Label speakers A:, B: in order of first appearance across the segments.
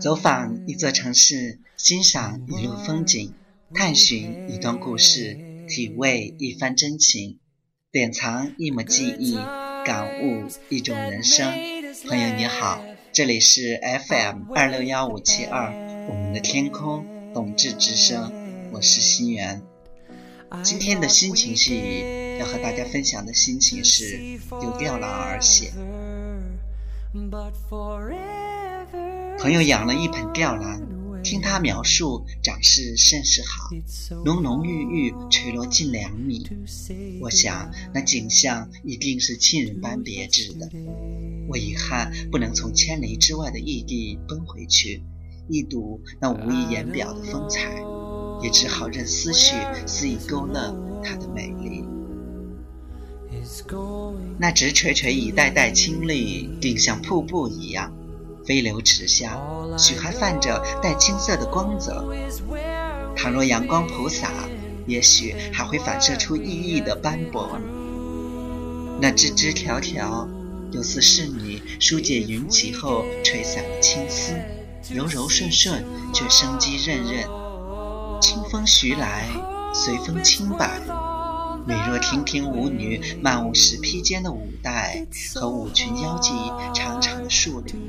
A: 走访一座城市，欣赏一路风景，探寻一段故事，体味一番真情，典藏一抹记忆，感悟一种人生。朋友你好，这里是 FM 二六幺五七二，我们的天空，董志之声，我是心源。今天的心情是要和大家分享的心情是有吊兰而写。朋友养了一盆吊兰，听他描述，长势甚是好，浓浓郁郁，垂落近两米。我想那景象一定是亲人般别致的。我遗憾不能从千里之外的异地奔回去，一睹那无以言表的风采，也只好任思绪肆意勾勒它的美丽。那直垂垂一代代青绿，定像瀑布一样。飞流直下，许还泛着带青色的光泽。倘若阳光普洒，也许还会反射出熠熠的斑驳。那枝枝条条，又似是你疏解云髻后吹散的青丝，柔柔顺顺，却生机韧韧。清风徐来，随风轻摆。美若亭亭舞女漫舞时披肩的舞带和舞裙腰际长长的束领，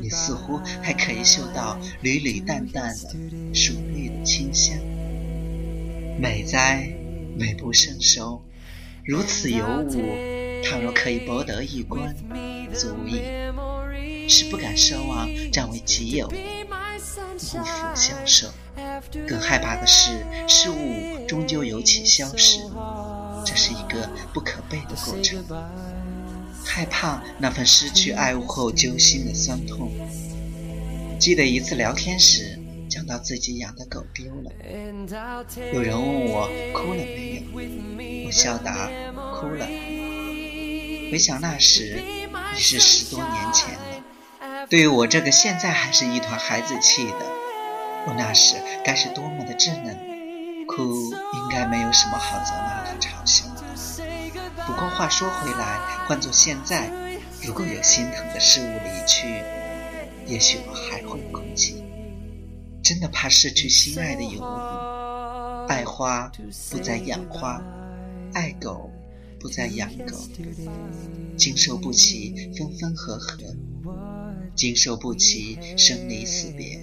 A: 你似乎还可以嗅到缕缕淡淡的熟绿的清香。美哉，美不胜收！如此尤物，倘若可以博得一观，足矣。是不敢奢望占为己有，无福消受。更害怕的是，事物终究有其消失。这是一个不可悲的过程，害怕那份失去爱物后揪心的酸痛。记得一次聊天时，讲到自己养的狗丢了，有人问我哭了没有，我笑答哭了。回想那时已是十多年前了，对于我这个现在还是一团孩子气的，我那时该是多么的稚嫩。哭应该没有什么好责骂和嘲笑的。不过话说回来，换做现在，如果有心疼的事物离去，也许我还会哭泣。真的怕失去心爱的尤物，爱花不再养花，爱狗不再养狗，经受不起分分合合，经受不起生离死别，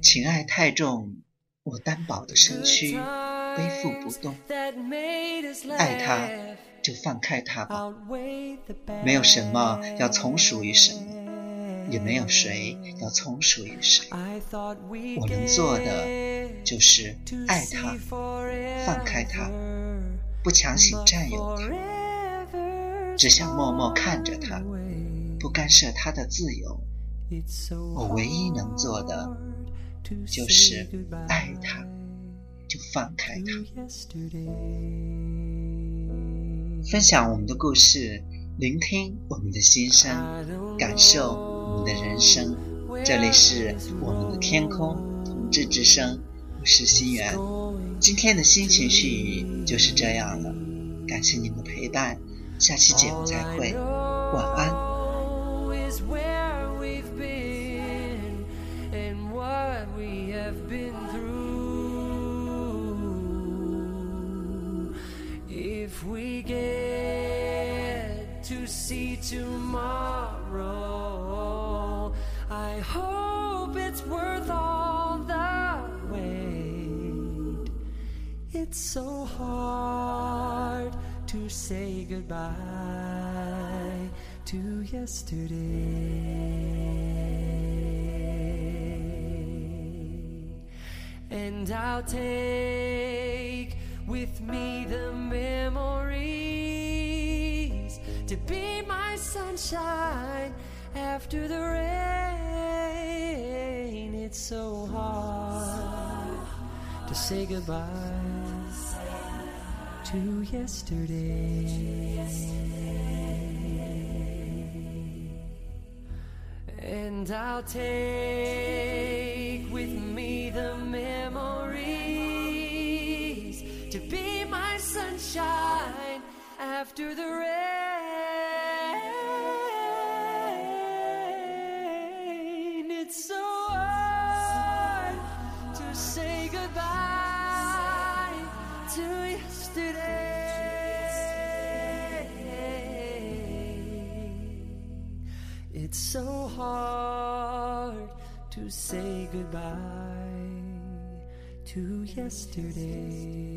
A: 情爱太重。我单薄的身躯背负不动，爱他就放开他吧。没有什么要从属于什么，也没有谁要从属于谁。我能做的就是爱他，放开他，不强行占有他，只想默默看着他，不干涉他的自由。我唯一能做的。就是爱他，就放开他。分享我们的故事，聆听我们的心声，感受我们的人生。这里是我们的天空，同志之声，我是心源。今天的心情絮语就是这样了，感谢您的陪伴，下期节目再会，晚安。To see tomorrow, I hope it's worth all the wait. It's so hard to say goodbye to yesterday. And I'll take with me the memories to be my sunshine after the rain. It's so hard to say goodbye to yesterday. And I'll take It's so hard to say
B: goodbye to yesterday. It's so hard to say goodbye to yesterday.